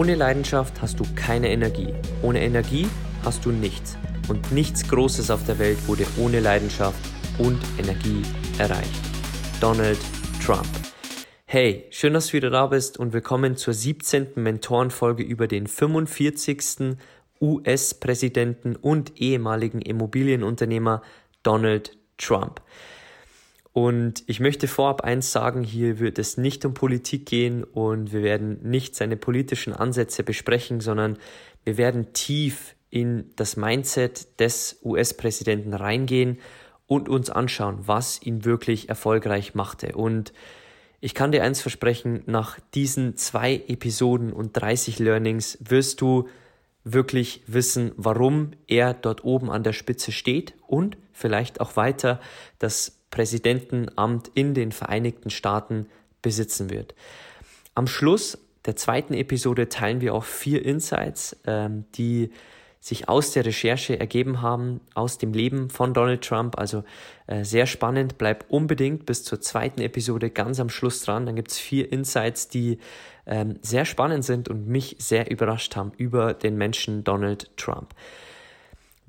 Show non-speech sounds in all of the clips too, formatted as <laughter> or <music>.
Ohne Leidenschaft hast du keine Energie. Ohne Energie hast du nichts. Und nichts Großes auf der Welt wurde ohne Leidenschaft und Energie erreicht. Donald Trump. Hey, schön, dass du wieder da bist und willkommen zur 17. Mentorenfolge über den 45. US-Präsidenten und ehemaligen Immobilienunternehmer Donald Trump. Und ich möchte vorab eins sagen, hier wird es nicht um Politik gehen und wir werden nicht seine politischen Ansätze besprechen, sondern wir werden tief in das Mindset des US-Präsidenten reingehen und uns anschauen, was ihn wirklich erfolgreich machte. Und ich kann dir eins versprechen, nach diesen zwei Episoden und 30 Learnings wirst du wirklich wissen, warum er dort oben an der Spitze steht und vielleicht auch weiter das Präsidentenamt in den Vereinigten Staaten besitzen wird. Am Schluss der zweiten Episode teilen wir auch vier Insights, ähm, die sich aus der Recherche ergeben haben, aus dem Leben von Donald Trump. Also äh, sehr spannend. Bleib unbedingt bis zur zweiten Episode ganz am Schluss dran. Dann gibt es vier Insights, die ähm, sehr spannend sind und mich sehr überrascht haben über den Menschen Donald Trump.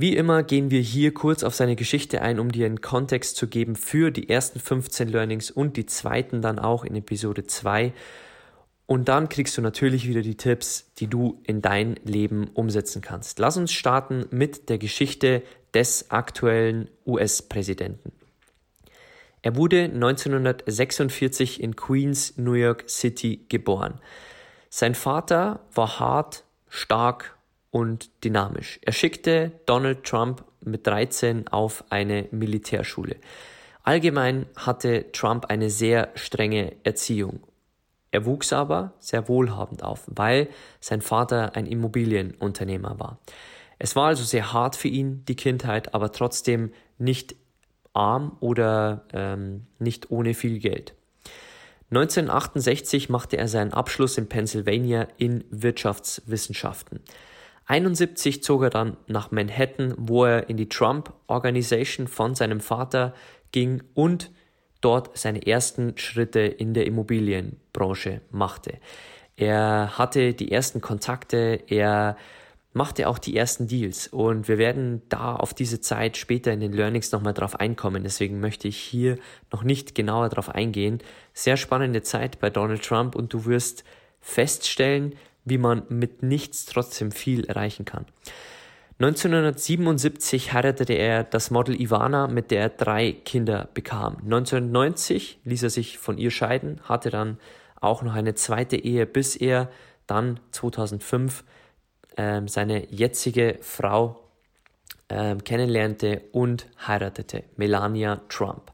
Wie immer gehen wir hier kurz auf seine Geschichte ein, um dir einen Kontext zu geben für die ersten 15 Learnings und die zweiten dann auch in Episode 2. Und dann kriegst du natürlich wieder die Tipps, die du in dein Leben umsetzen kannst. Lass uns starten mit der Geschichte des aktuellen US-Präsidenten. Er wurde 1946 in Queens, New York City geboren. Sein Vater war hart, stark und dynamisch. Er schickte Donald Trump mit 13 auf eine Militärschule. Allgemein hatte Trump eine sehr strenge Erziehung. Er wuchs aber sehr wohlhabend auf, weil sein Vater ein Immobilienunternehmer war. Es war also sehr hart für ihn, die Kindheit, aber trotzdem nicht arm oder ähm, nicht ohne viel Geld. 1968 machte er seinen Abschluss in Pennsylvania in Wirtschaftswissenschaften. 1971 zog er dann nach Manhattan, wo er in die Trump Organization von seinem Vater ging und dort seine ersten Schritte in der Immobilienbranche machte. Er hatte die ersten Kontakte, er machte auch die ersten Deals und wir werden da auf diese Zeit später in den Learnings nochmal drauf einkommen. Deswegen möchte ich hier noch nicht genauer drauf eingehen. Sehr spannende Zeit bei Donald Trump und du wirst feststellen, wie man mit nichts trotzdem viel erreichen kann. 1977 heiratete er das Model Ivana, mit der er drei Kinder bekam. 1990 ließ er sich von ihr scheiden, hatte dann auch noch eine zweite Ehe, bis er dann 2005 äh, seine jetzige Frau äh, kennenlernte und heiratete, Melania Trump.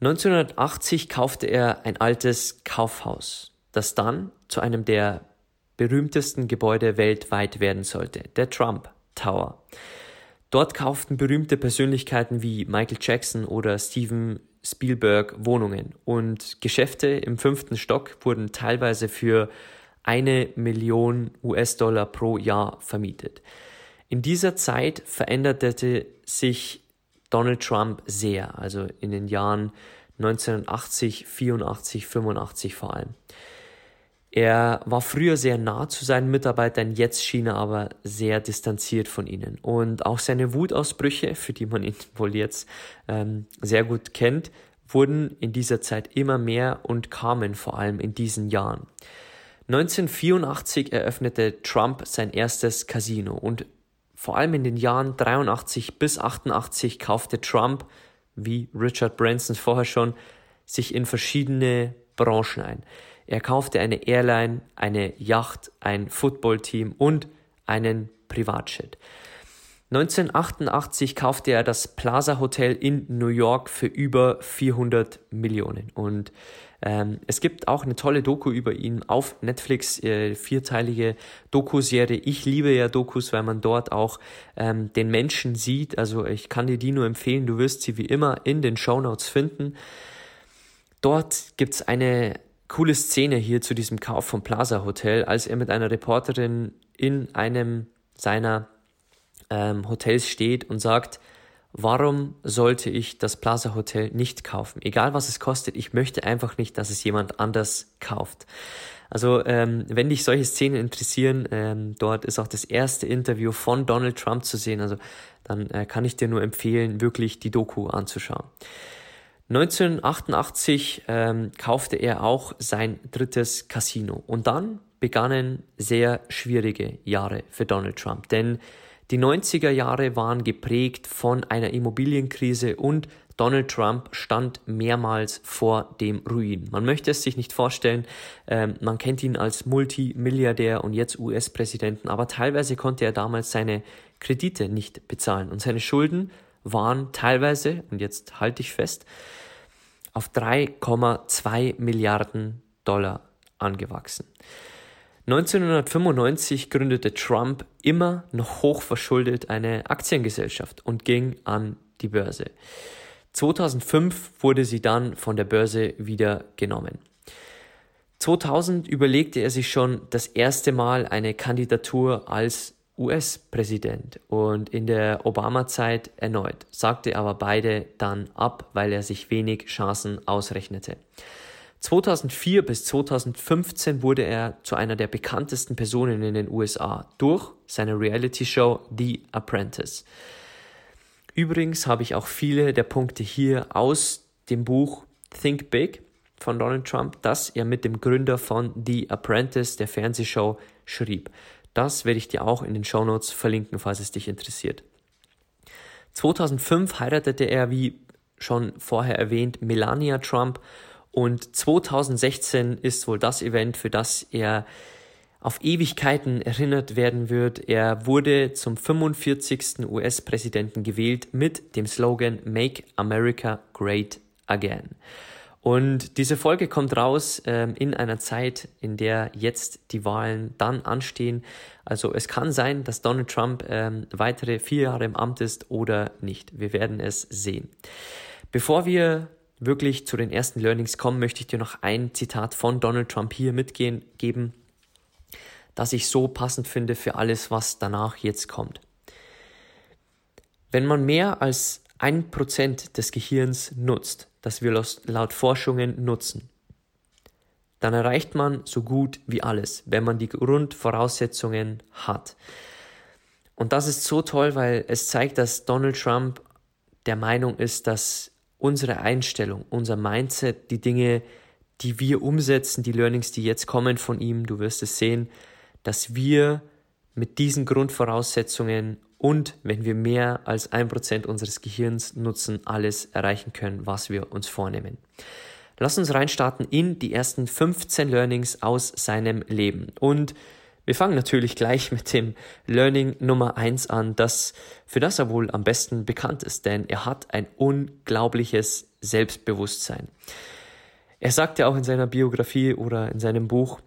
1980 kaufte er ein altes Kaufhaus das dann zu einem der berühmtesten Gebäude weltweit werden sollte, der Trump Tower. Dort kauften berühmte Persönlichkeiten wie Michael Jackson oder Steven Spielberg Wohnungen und Geschäfte im fünften Stock wurden teilweise für eine Million US-Dollar pro Jahr vermietet. In dieser Zeit veränderte sich Donald Trump sehr, also in den Jahren 1980, 84, 85 vor allem. Er war früher sehr nah zu seinen Mitarbeitern, jetzt schien er aber sehr distanziert von ihnen. Und auch seine Wutausbrüche, für die man ihn <laughs> wohl jetzt ähm, sehr gut kennt, wurden in dieser Zeit immer mehr und kamen vor allem in diesen Jahren. 1984 eröffnete Trump sein erstes Casino und vor allem in den Jahren 83 bis 88 kaufte Trump, wie Richard Branson vorher schon, sich in verschiedene Branchen ein. Er kaufte eine Airline, eine Yacht, ein Footballteam und einen Privatjet. 1988 kaufte er das Plaza Hotel in New York für über 400 Millionen. Und ähm, es gibt auch eine tolle Doku über ihn auf Netflix, äh, vierteilige Dokuserie. Ich liebe ja Dokus, weil man dort auch ähm, den Menschen sieht. Also ich kann dir die nur empfehlen. Du wirst sie wie immer in den Show Notes finden. Dort gibt's eine coole Szene hier zu diesem Kauf vom Plaza Hotel, als er mit einer Reporterin in einem seiner ähm, Hotels steht und sagt, warum sollte ich das Plaza Hotel nicht kaufen? Egal was es kostet, ich möchte einfach nicht, dass es jemand anders kauft. Also ähm, wenn dich solche Szenen interessieren, ähm, dort ist auch das erste Interview von Donald Trump zu sehen. Also dann äh, kann ich dir nur empfehlen, wirklich die Doku anzuschauen. 1988 ähm, kaufte er auch sein drittes Casino und dann begannen sehr schwierige Jahre für Donald Trump, denn die 90er Jahre waren geprägt von einer Immobilienkrise und Donald Trump stand mehrmals vor dem Ruin. Man möchte es sich nicht vorstellen, ähm, man kennt ihn als Multimilliardär und jetzt US-Präsidenten, aber teilweise konnte er damals seine Kredite nicht bezahlen und seine Schulden waren teilweise, und jetzt halte ich fest, auf 3,2 Milliarden Dollar angewachsen. 1995 gründete Trump immer noch hochverschuldet eine Aktiengesellschaft und ging an die Börse. 2005 wurde sie dann von der Börse wieder genommen. 2000 überlegte er sich schon das erste Mal eine Kandidatur als US-Präsident und in der Obama-Zeit erneut, sagte aber beide dann ab, weil er sich wenig Chancen ausrechnete. 2004 bis 2015 wurde er zu einer der bekanntesten Personen in den USA durch seine Reality-Show The Apprentice. Übrigens habe ich auch viele der Punkte hier aus dem Buch Think Big von Donald Trump, das er mit dem Gründer von The Apprentice, der Fernsehshow, schrieb. Das werde ich dir auch in den Show Notes verlinken, falls es dich interessiert. 2005 heiratete er, wie schon vorher erwähnt, Melania Trump und 2016 ist wohl das Event, für das er auf Ewigkeiten erinnert werden wird. Er wurde zum 45. US-Präsidenten gewählt mit dem Slogan Make America Great Again. Und diese Folge kommt raus ähm, in einer Zeit, in der jetzt die Wahlen dann anstehen. Also es kann sein, dass Donald Trump ähm, weitere vier Jahre im Amt ist oder nicht. Wir werden es sehen. Bevor wir wirklich zu den ersten Learnings kommen, möchte ich dir noch ein Zitat von Donald Trump hier mitgeben, das ich so passend finde für alles, was danach jetzt kommt. Wenn man mehr als ein Prozent des Gehirns nutzt, das wir laut Forschungen nutzen, dann erreicht man so gut wie alles, wenn man die Grundvoraussetzungen hat. Und das ist so toll, weil es zeigt, dass Donald Trump der Meinung ist, dass unsere Einstellung, unser Mindset, die Dinge, die wir umsetzen, die Learnings, die jetzt kommen von ihm, du wirst es sehen, dass wir mit diesen Grundvoraussetzungen und wenn wir mehr als ein Prozent unseres Gehirns nutzen, alles erreichen können, was wir uns vornehmen. Lass uns reinstarten in die ersten 15 Learnings aus seinem Leben. Und wir fangen natürlich gleich <laughs> mit dem Learning Nummer eins an, das, für das er wohl am besten bekannt ist, denn er hat ein unglaubliches Selbstbewusstsein. Er sagt ja auch in seiner Biografie oder in seinem Buch,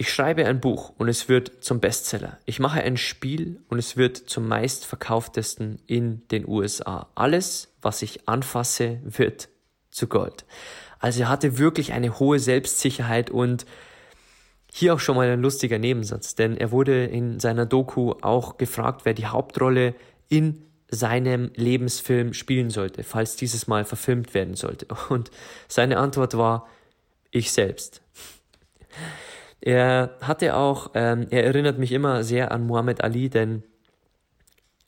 ich schreibe ein Buch und es wird zum Bestseller. Ich mache ein Spiel und es wird zum meistverkauftesten in den USA. Alles, was ich anfasse, wird zu Gold. Also er hatte wirklich eine hohe Selbstsicherheit und hier auch schon mal ein lustiger Nebensatz, denn er wurde in seiner Doku auch gefragt, wer die Hauptrolle in seinem Lebensfilm spielen sollte, falls dieses mal verfilmt werden sollte. Und seine Antwort war, ich selbst. Er hatte auch, ähm, er erinnert mich immer sehr an Muhammad Ali, denn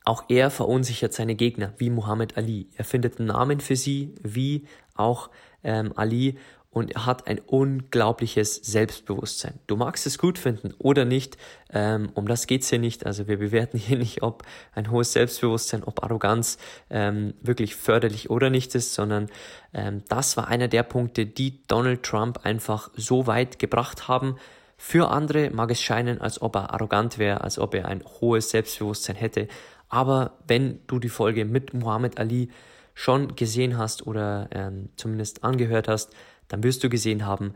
auch er verunsichert seine Gegner wie Muhammad Ali. Er findet einen Namen für sie wie auch ähm, Ali und er hat ein unglaubliches Selbstbewusstsein. Du magst es gut finden oder nicht, ähm, um das geht's hier nicht. Also wir bewerten hier <laughs> nicht, ob ein hohes Selbstbewusstsein, ob Arroganz ähm, wirklich förderlich oder nicht ist, sondern ähm, das war einer der Punkte, die Donald Trump einfach so weit gebracht haben. Für andere mag es scheinen, als ob er arrogant wäre, als ob er ein hohes Selbstbewusstsein hätte, Aber wenn du die Folge mit Muhammad Ali schon gesehen hast oder ähm, zumindest angehört hast, dann wirst du gesehen haben,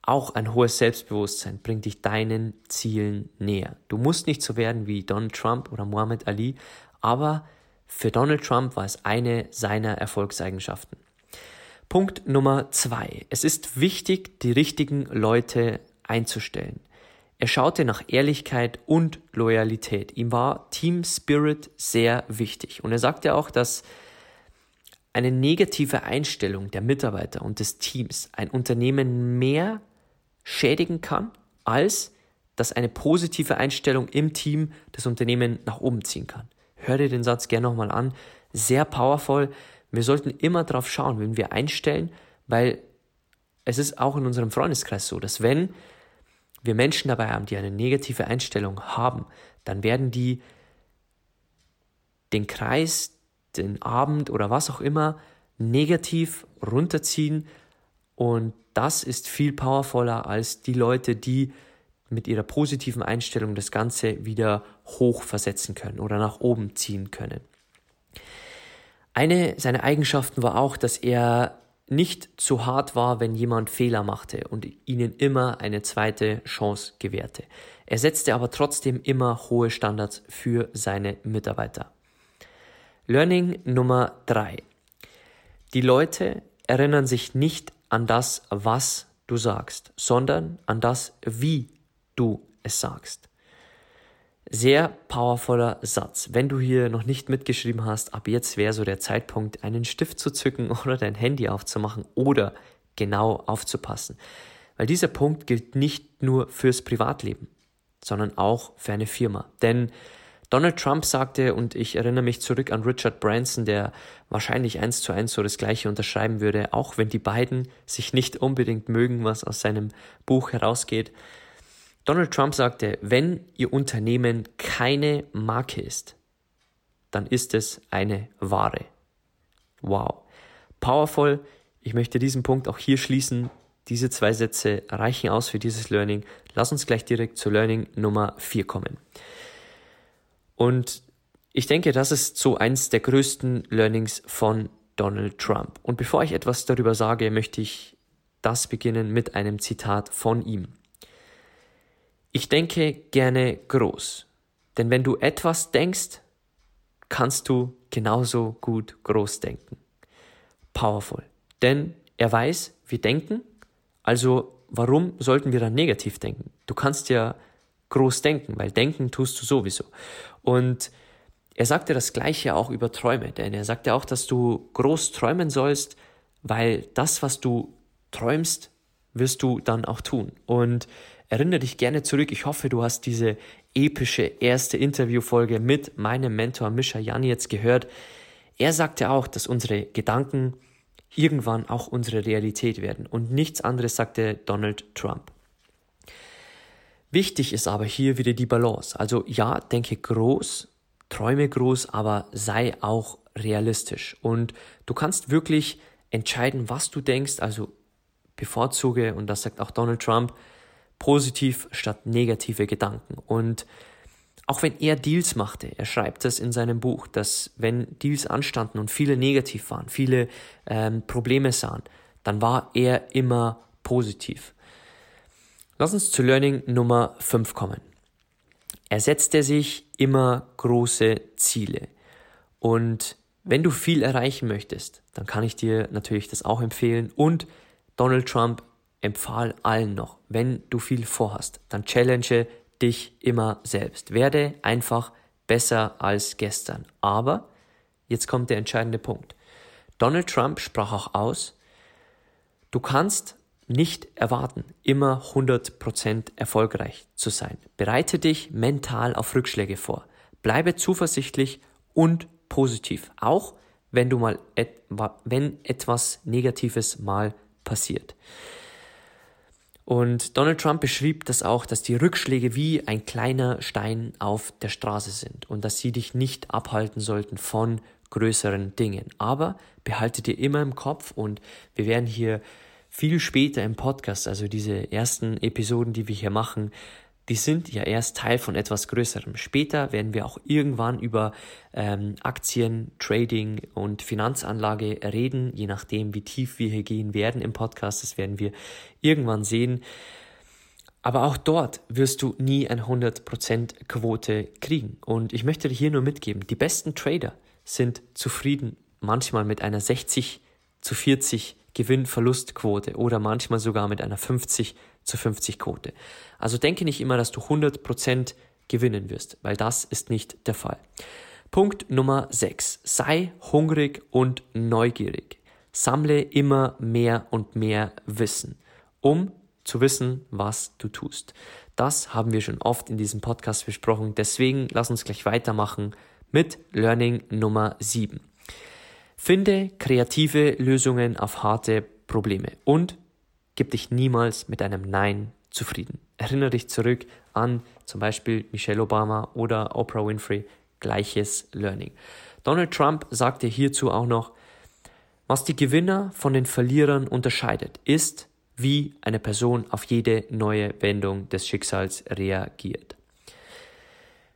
auch ein hohes Selbstbewusstsein bringt dich deinen Zielen näher. Du musst nicht so werden wie Donald Trump oder Muhammad Ali, aber für Donald Trump war es eine seiner Erfolgseigenschaften. Punkt Nummer zwei. Es ist wichtig, die richtigen Leute einzustellen. Er schaute nach Ehrlichkeit und Loyalität. Ihm war Team Spirit sehr wichtig. Und er sagte auch, dass eine negative Einstellung der Mitarbeiter und des Teams ein Unternehmen mehr schädigen kann, als dass eine positive Einstellung im Team das Unternehmen nach oben ziehen kann. Hör dir den Satz gerne nochmal an. Sehr powerful. Wir sollten immer darauf schauen, wenn wir einstellen, weil es ist auch in unserem Freundeskreis so, dass wenn wir Menschen dabei haben, die eine negative Einstellung haben, dann werden die den Kreis, den Abend oder was auch immer negativ runterziehen und das ist viel powervoller als die Leute, die mit ihrer positiven Einstellung das Ganze wieder hoch versetzen können oder nach oben ziehen können. Eine seiner Eigenschaften war auch, dass er nicht zu hart war, wenn jemand Fehler machte und ihnen immer eine zweite Chance gewährte. Er setzte aber trotzdem immer hohe Standards für seine Mitarbeiter. Learning Nummer drei: Die Leute erinnern sich nicht an das, was du sagst, sondern an das, wie du es sagst. Sehr powervoller Satz. Wenn du hier noch nicht mitgeschrieben hast, ab jetzt wäre so der Zeitpunkt, einen Stift zu zücken <laughs> oder dein Handy aufzumachen oder genau aufzupassen. Weil dieser Punkt gilt nicht nur fürs Privatleben, sondern auch für eine Firma. Denn Donald Trump sagte, und ich erinnere mich zurück an Richard Branson, der wahrscheinlich eins zu eins so das Gleiche unterschreiben würde, auch wenn die beiden sich nicht unbedingt mögen, was aus seinem Buch herausgeht. Donald Trump sagte, wenn Ihr Unternehmen keine Marke ist, dann ist es eine Ware. Wow. Powerful. Ich möchte diesen Punkt auch hier schließen. Diese zwei Sätze reichen aus für dieses Learning. Lass uns gleich direkt zu Learning Nummer 4 kommen. Und ich denke, das ist so eins der größten Learnings von Donald Trump. Und bevor ich etwas darüber sage, möchte ich das beginnen mit einem Zitat von ihm. Ich denke gerne groß, denn wenn du etwas denkst, kannst du genauso gut groß denken. Powerful. Denn er weiß, wir denken, also warum sollten wir dann negativ denken? Du kannst ja groß denken, weil denken tust du sowieso. Und er sagte das Gleiche auch über Träume, denn er sagte auch, dass du groß träumen sollst, weil das, was du träumst, wirst du dann auch tun. Und erinnere dich gerne zurück. Ich hoffe, du hast diese epische erste Interviewfolge mit meinem Mentor Mischa Jan jetzt gehört. Er sagte auch, dass unsere Gedanken irgendwann auch unsere Realität werden. Und nichts anderes sagte Donald Trump. Wichtig ist aber hier wieder die Balance. Also ja, denke groß, träume groß, aber sei auch realistisch. Und du kannst wirklich entscheiden, was du denkst. Also bevorzuge, und das sagt auch Donald Trump, positiv statt negative Gedanken. Und auch wenn er Deals machte, er schreibt das in seinem Buch, dass wenn Deals anstanden und viele negativ waren, viele ähm, Probleme sahen, dann war er immer positiv. Lass uns zu Learning Nummer 5 kommen. Er setzte sich immer große Ziele. Und wenn du viel erreichen möchtest, dann kann ich dir natürlich das auch empfehlen. Und Donald Trump empfahl allen noch, wenn du viel vorhast, dann challenge dich immer selbst. Werde einfach besser als gestern. Aber jetzt kommt der entscheidende Punkt. Donald Trump sprach auch aus, du kannst nicht erwarten, immer 100% erfolgreich zu sein. Bereite dich mental auf Rückschläge vor. Bleibe zuversichtlich und positiv, auch wenn du mal et wenn etwas Negatives mal passiert. Und Donald Trump beschrieb das auch, dass die Rückschläge wie ein kleiner Stein auf der Straße sind und dass sie dich nicht abhalten sollten von größeren Dingen. Aber behalte dir immer im Kopf und wir werden hier viel später im Podcast, also diese ersten Episoden, die wir hier machen, die sind ja erst Teil von etwas Größerem. Später werden wir auch irgendwann über ähm, Aktien, Trading und Finanzanlage reden, je nachdem, wie tief wir hier gehen werden im Podcast. Das werden wir irgendwann sehen. Aber auch dort wirst du nie eine 100% Quote kriegen. Und ich möchte dir hier nur mitgeben, die besten Trader sind zufrieden manchmal mit einer 60 zu 40 Gewinn-Verlust-Quote oder manchmal sogar mit einer 50 zu 50 Quote. Also denke nicht immer, dass du 100% gewinnen wirst, weil das ist nicht der Fall. Punkt Nummer 6. Sei hungrig und neugierig. Sammle immer mehr und mehr Wissen, um zu wissen, was du tust. Das haben wir schon oft in diesem Podcast besprochen. Deswegen lass uns gleich weitermachen mit Learning Nummer 7. Finde kreative Lösungen auf harte Probleme und gib dich niemals mit einem Nein zufrieden. Erinnere dich zurück an zum Beispiel Michelle Obama oder Oprah Winfrey, gleiches Learning. Donald Trump sagte hierzu auch noch, was die Gewinner von den Verlierern unterscheidet, ist, wie eine Person auf jede neue Wendung des Schicksals reagiert.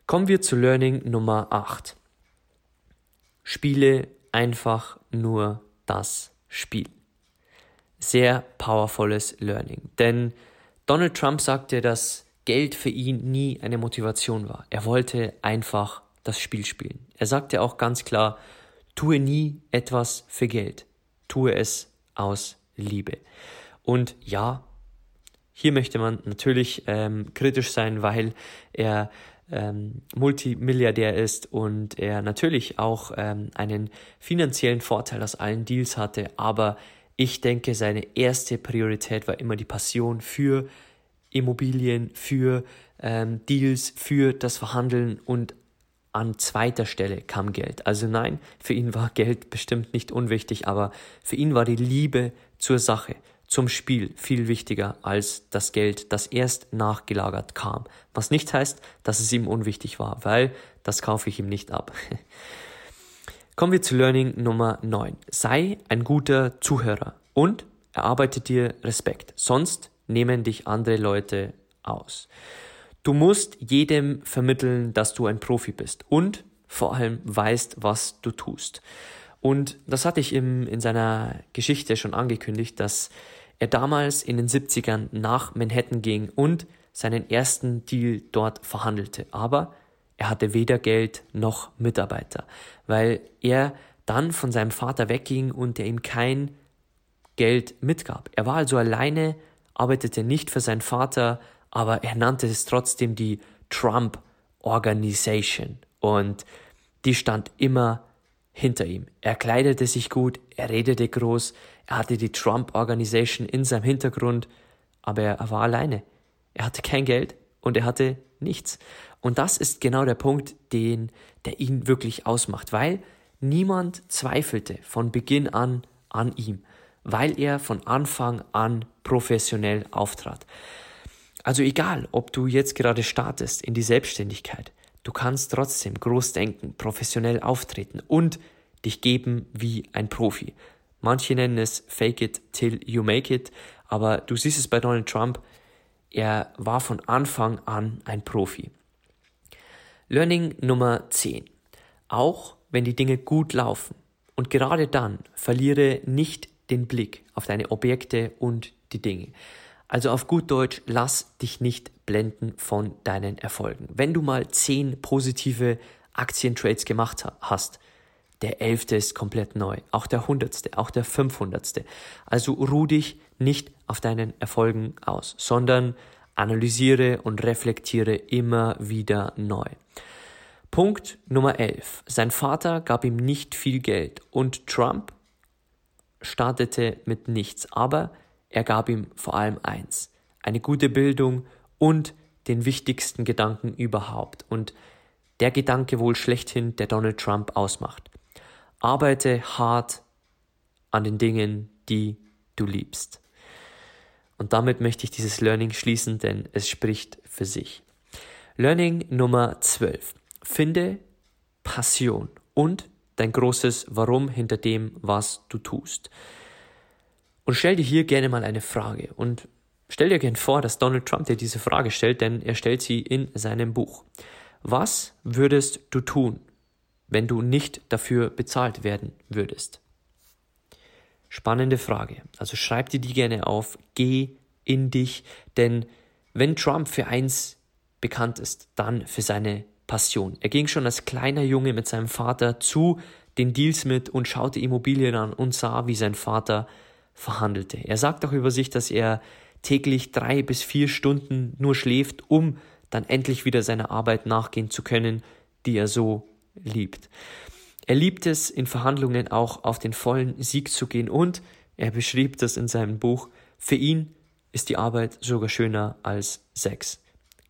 Kommen wir zu Learning Nummer 8. Spiele einfach nur das Spiel. Sehr powervolles Learning. Denn Donald Trump sagte, dass Geld für ihn nie eine Motivation war. Er wollte einfach das Spiel spielen. Er sagte auch ganz klar, tue nie etwas für Geld. Tue es aus Liebe. Und ja, hier möchte man natürlich ähm, kritisch sein, weil er ähm, Multimilliardär ist und er natürlich auch ähm, einen finanziellen Vorteil aus allen Deals hatte, aber ich denke, seine erste Priorität war immer die Passion für Immobilien, für ähm, Deals, für das Verhandeln und an zweiter Stelle kam Geld. Also nein, für ihn war Geld bestimmt nicht unwichtig, aber für ihn war die Liebe zur Sache, zum Spiel viel wichtiger als das Geld, das erst nachgelagert kam. Was nicht heißt, dass es ihm unwichtig war, weil das kaufe ich ihm nicht ab. <laughs> Kommen wir zu Learning Nummer 9. Sei ein guter Zuhörer und erarbeite dir Respekt, sonst nehmen dich andere Leute aus. Du musst jedem vermitteln, dass du ein Profi bist und vor allem weißt, was du tust. Und das hatte ich im, in seiner Geschichte schon angekündigt, dass er damals in den 70ern nach Manhattan ging und seinen ersten Deal dort verhandelte. Aber er hatte weder Geld noch Mitarbeiter, weil er dann von seinem Vater wegging und er ihm kein Geld mitgab. Er war also alleine, arbeitete nicht für seinen Vater, aber er nannte es trotzdem die Trump Organization und die stand immer hinter ihm. Er kleidete sich gut, er redete groß, er hatte die Trump Organization in seinem Hintergrund, aber er war alleine. Er hatte kein Geld und er hatte nichts. Und das ist genau der Punkt, den, der ihn wirklich ausmacht, weil niemand zweifelte von Beginn an an ihm, weil er von Anfang an professionell auftrat. Also egal, ob du jetzt gerade startest in die Selbstständigkeit, Du kannst trotzdem groß denken, professionell auftreten und dich geben wie ein Profi. Manche nennen es Fake it till you make it, aber du siehst es bei Donald Trump, er war von Anfang an ein Profi. Learning Nummer 10. Auch wenn die Dinge gut laufen und gerade dann verliere nicht den Blick auf deine Objekte und die Dinge. Also auf gut Deutsch, lass dich nicht blenden von deinen Erfolgen. Wenn du mal zehn positive Aktientrades gemacht hast, der elfte ist komplett neu, auch der hundertste, auch der fünfhundertste. Also ruh dich nicht auf deinen Erfolgen aus, sondern analysiere und reflektiere immer wieder neu. Punkt Nummer 11. Sein Vater gab ihm nicht viel Geld und Trump startete mit nichts, aber er gab ihm vor allem eins, eine gute Bildung und den wichtigsten Gedanken überhaupt und der Gedanke wohl schlechthin, der Donald Trump ausmacht. Arbeite hart an den Dingen, die du liebst. Und damit möchte ich dieses Learning schließen, denn es spricht für sich. Learning Nummer 12. Finde Passion und dein großes Warum hinter dem, was du tust. Und stell dir hier gerne mal eine Frage und Stell dir gern vor, dass Donald Trump dir diese Frage stellt, denn er stellt sie in seinem Buch. Was würdest du tun, wenn du nicht dafür bezahlt werden würdest? Spannende Frage. Also schreib dir die gerne auf, geh in dich, denn wenn Trump für eins bekannt ist, dann für seine Passion. Er ging schon als kleiner Junge mit seinem Vater zu den Deals mit und schaute Immobilien an und sah, wie sein Vater verhandelte. Er sagt auch über sich, dass er täglich drei bis vier Stunden nur schläft, um dann endlich wieder seiner Arbeit nachgehen zu können, die er so liebt. Er liebt es, in Verhandlungen auch auf den vollen Sieg zu gehen und er beschrieb das in seinem Buch, für ihn ist die Arbeit sogar schöner als Sex.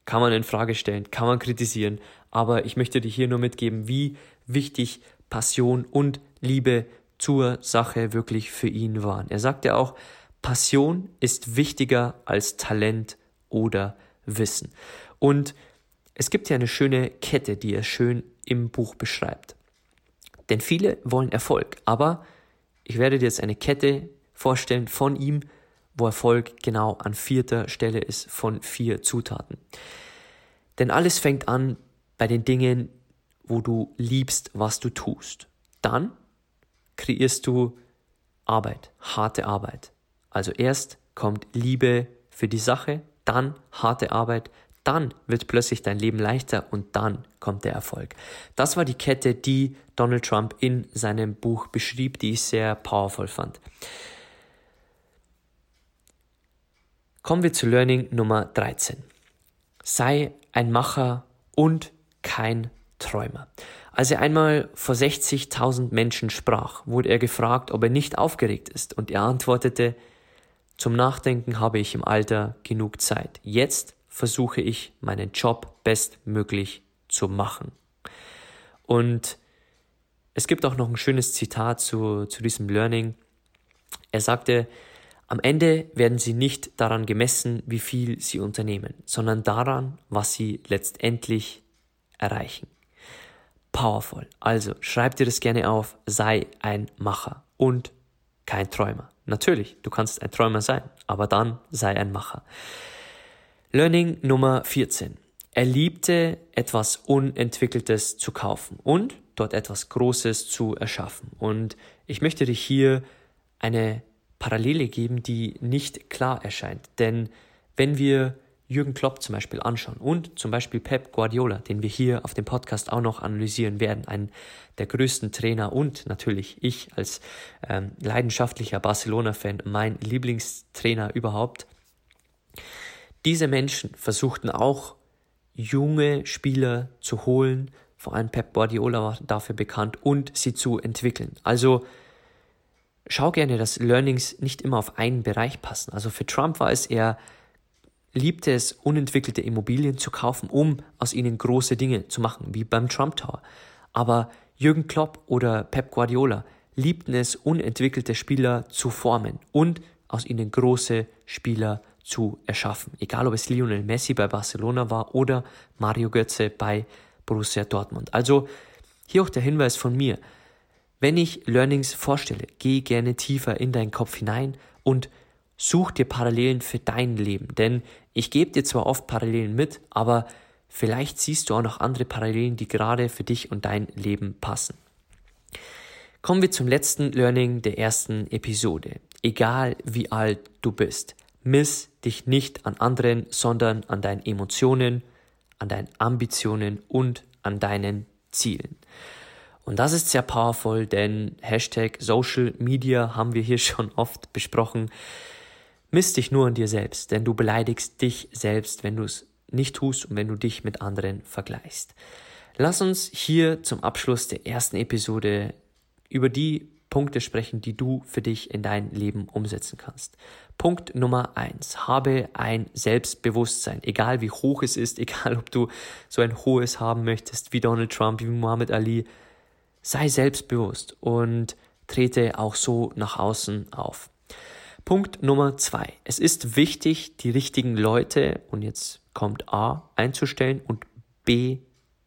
Kann man in Frage stellen, kann man kritisieren, aber ich möchte dir hier nur mitgeben, wie wichtig Passion und Liebe zur Sache wirklich für ihn waren. Er sagte auch, Passion ist wichtiger als Talent oder Wissen. Und es gibt ja eine schöne Kette, die er schön im Buch beschreibt. Denn viele wollen Erfolg, aber ich werde dir jetzt eine Kette vorstellen von ihm, wo Erfolg genau an vierter Stelle ist von vier Zutaten. Denn alles fängt an bei den Dingen, wo du liebst, was du tust. Dann kreierst du Arbeit, harte Arbeit. Also erst kommt Liebe für die Sache, dann harte Arbeit, dann wird plötzlich dein Leben leichter und dann kommt der Erfolg. Das war die Kette, die Donald Trump in seinem Buch beschrieb, die ich sehr powerful fand. Kommen wir zu Learning Nummer 13. Sei ein Macher und kein Träumer. Als er einmal vor 60.000 Menschen sprach, wurde er gefragt, ob er nicht aufgeregt ist, und er antwortete, zum Nachdenken habe ich im Alter genug Zeit. Jetzt versuche ich, meinen Job bestmöglich zu machen. Und es gibt auch noch ein schönes Zitat zu, zu diesem Learning. Er sagte, am Ende werden sie nicht daran gemessen, wie viel sie unternehmen, sondern daran, was sie letztendlich erreichen. Powerful. Also schreib dir das gerne auf, sei ein Macher und kein Träumer. Natürlich, du kannst ein Träumer sein, aber dann sei ein Macher. Learning Nummer 14. Er liebte etwas Unentwickeltes zu kaufen und dort etwas Großes zu erschaffen. Und ich möchte dir hier eine Parallele geben, die nicht klar erscheint. Denn wenn wir Jürgen Klopp zum Beispiel anschauen und zum Beispiel Pep Guardiola, den wir hier auf dem Podcast auch noch analysieren werden, einen der größten Trainer und natürlich ich als ähm, leidenschaftlicher Barcelona-Fan, mein Lieblingstrainer überhaupt. Diese Menschen versuchten auch junge Spieler zu holen, vor allem Pep Guardiola war dafür bekannt, und sie zu entwickeln. Also schau gerne, dass Learnings nicht immer auf einen Bereich passen. Also für Trump war es eher liebte es, unentwickelte Immobilien zu kaufen, um aus ihnen große Dinge zu machen, wie beim Trump Tower. Aber Jürgen Klopp oder Pep Guardiola liebten es, unentwickelte Spieler zu formen und aus ihnen große Spieler zu erschaffen. Egal ob es Lionel Messi bei Barcelona war oder Mario Götze bei Borussia Dortmund. Also hier auch der Hinweis von mir. Wenn ich Learnings vorstelle, geh gerne tiefer in deinen Kopf hinein und Such dir Parallelen für dein Leben, denn ich gebe dir zwar oft Parallelen mit, aber vielleicht siehst du auch noch andere Parallelen, die gerade für dich und dein Leben passen. Kommen wir zum letzten Learning der ersten Episode. Egal wie alt du bist, miss dich nicht an anderen, sondern an deinen Emotionen, an deinen Ambitionen und an deinen Zielen. Und das ist sehr powerful, denn Hashtag Social Media haben wir hier <laughs> schon oft besprochen. Miss dich nur an dir selbst, denn du beleidigst dich selbst, wenn du es nicht tust und wenn du dich mit anderen vergleichst. Lass uns hier zum Abschluss der ersten Episode über die Punkte sprechen, die du für dich in dein Leben umsetzen kannst. Punkt Nummer eins. Habe ein Selbstbewusstsein, egal wie hoch es ist, <laughs> egal ob du so ein hohes haben möchtest wie Donald Trump, wie Muhammad Ali. Sei selbstbewusst und trete auch so nach außen auf. Punkt Nummer zwei. Es ist wichtig, die richtigen Leute, und jetzt kommt A, einzustellen und B,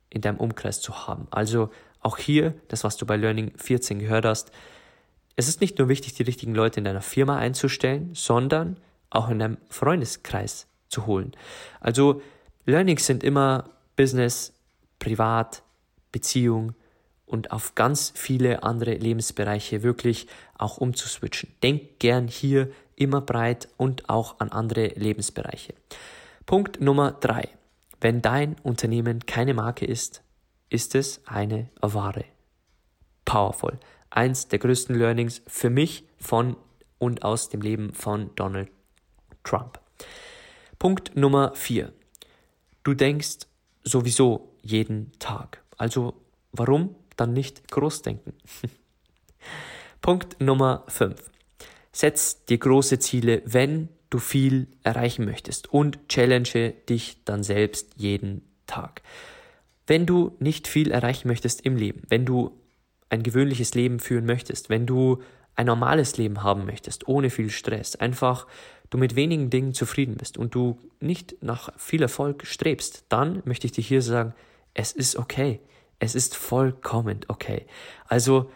in deinem Umkreis zu haben. Also auch hier, das, was du bei Learning 14 gehört hast, es ist nicht nur wichtig, die richtigen Leute in deiner Firma einzustellen, sondern auch in deinem Freundeskreis zu holen. Also Learnings sind immer Business, Privat, Beziehung und auf ganz viele andere Lebensbereiche wirklich auch umzuswitchen. Denk gern hier immer breit und auch an andere Lebensbereiche. Punkt Nummer drei. Wenn dein Unternehmen keine Marke ist, ist es eine Ware. Powerful. Eins der größten Learnings für mich von und aus dem Leben von Donald Trump. Punkt Nummer vier. Du denkst sowieso jeden Tag. Also warum dann nicht groß denken? <laughs> Punkt Nummer 5. Setz dir große Ziele, wenn du viel erreichen möchtest und challenge dich dann selbst jeden Tag. Wenn du nicht viel erreichen möchtest im Leben, wenn du ein gewöhnliches Leben führen möchtest, wenn du ein normales Leben haben möchtest, ohne viel Stress, einfach du mit wenigen Dingen zufrieden bist und du nicht nach viel Erfolg strebst, dann möchte ich dir hier sagen, es ist okay. Es ist vollkommen okay. Also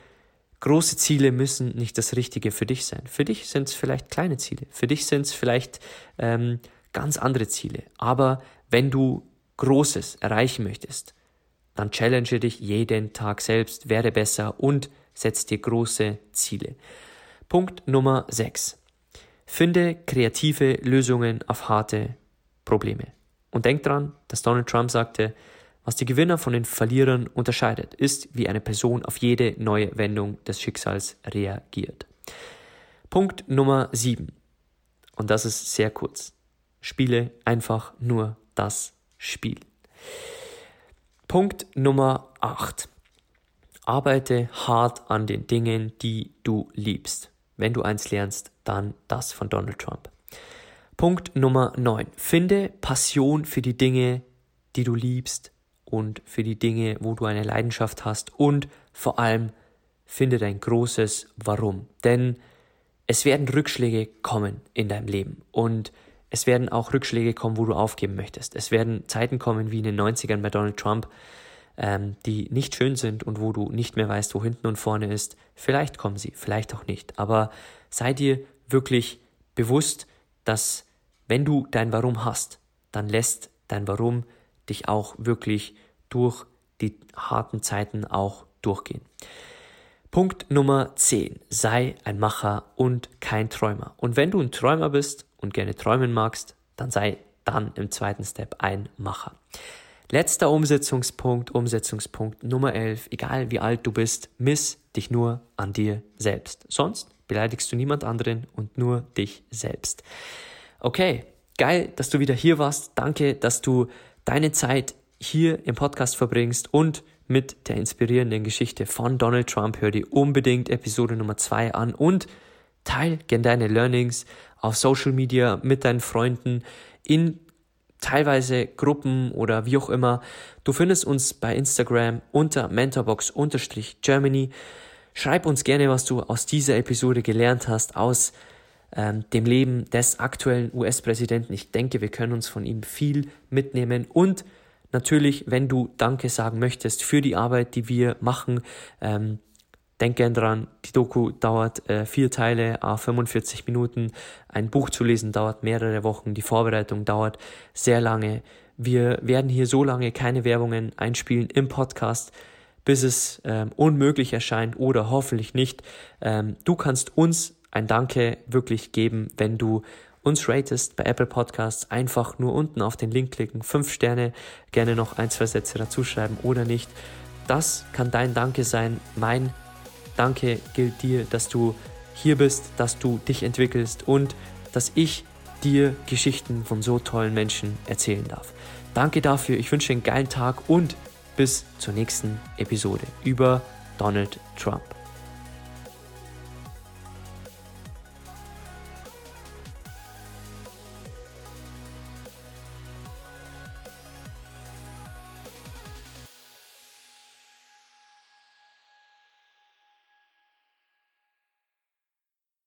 große Ziele müssen nicht das Richtige für dich sein. Für dich sind es vielleicht kleine Ziele. Für dich sind es vielleicht ähm, ganz andere Ziele. Aber wenn du Großes erreichen möchtest, dann challenge dich jeden Tag selbst, werde besser und setz dir große Ziele. Punkt Nummer 6. Finde kreative Lösungen auf harte Probleme. Und denk dran, dass Donald Trump sagte, was die Gewinner von den Verlierern unterscheidet, ist, wie eine Person auf jede neue Wendung des Schicksals reagiert. Punkt Nummer 7. Und das ist sehr kurz. Spiele einfach nur das Spiel. Punkt Nummer 8. Arbeite hart an den Dingen, die du liebst. Wenn du eins lernst, dann das von Donald Trump. Punkt Nummer 9. Finde Passion für die Dinge, die du liebst und für die Dinge, wo du eine Leidenschaft hast und vor allem finde dein großes Warum. Denn es werden Rückschläge kommen in deinem Leben und es werden auch Rückschläge kommen, wo du aufgeben möchtest. Es werden Zeiten kommen wie in den 90ern bei Donald Trump, ähm, die nicht schön sind und wo du nicht mehr weißt, wo hinten und vorne ist. Vielleicht kommen sie, vielleicht auch nicht. Aber sei dir wirklich bewusst, dass wenn du dein Warum hast, dann lässt dein Warum dich auch wirklich durch die harten Zeiten auch durchgehen. Punkt Nummer 10. Sei ein Macher und kein Träumer. Und wenn du ein Träumer bist und gerne träumen magst, dann sei dann im zweiten Step ein Macher. Letzter Umsetzungspunkt, Umsetzungspunkt Nummer 11. Egal wie alt du bist, miss dich nur an dir selbst. Sonst beleidigst du niemand anderen und nur dich selbst. Okay, geil, dass du wieder hier warst. Danke, dass du deine Zeit hier im Podcast verbringst und mit der inspirierenden Geschichte von Donald Trump. Hör dir unbedingt Episode Nummer 2 an und teil gerne deine Learnings auf Social Media mit deinen Freunden in teilweise Gruppen oder wie auch immer. Du findest uns bei Instagram unter mentorbox-germany. Schreib uns gerne, was du aus dieser Episode gelernt hast, aus ähm, dem Leben des aktuellen US-Präsidenten. Ich denke, wir können uns von ihm viel mitnehmen und natürlich, wenn du Danke sagen möchtest für die Arbeit, die wir machen, ähm, Denk gern dran, die Doku dauert äh, vier Teile, a 45 Minuten. Ein Buch zu lesen dauert mehrere Wochen. Die Vorbereitung dauert sehr lange. Wir werden hier so lange keine Werbungen einspielen im Podcast, bis es ähm, unmöglich erscheint oder hoffentlich nicht. Ähm, du kannst uns ein Danke wirklich geben, wenn du uns ratest bei Apple Podcasts. Einfach nur unten auf den Link klicken, fünf Sterne, gerne noch ein, zwei Sätze dazu schreiben oder nicht. Das kann dein Danke sein, mein Danke gilt dir, dass du hier bist, dass du dich entwickelst und dass ich dir Geschichten von so tollen Menschen erzählen darf. Danke dafür, ich wünsche einen geilen Tag und bis zur nächsten Episode über Donald Trump.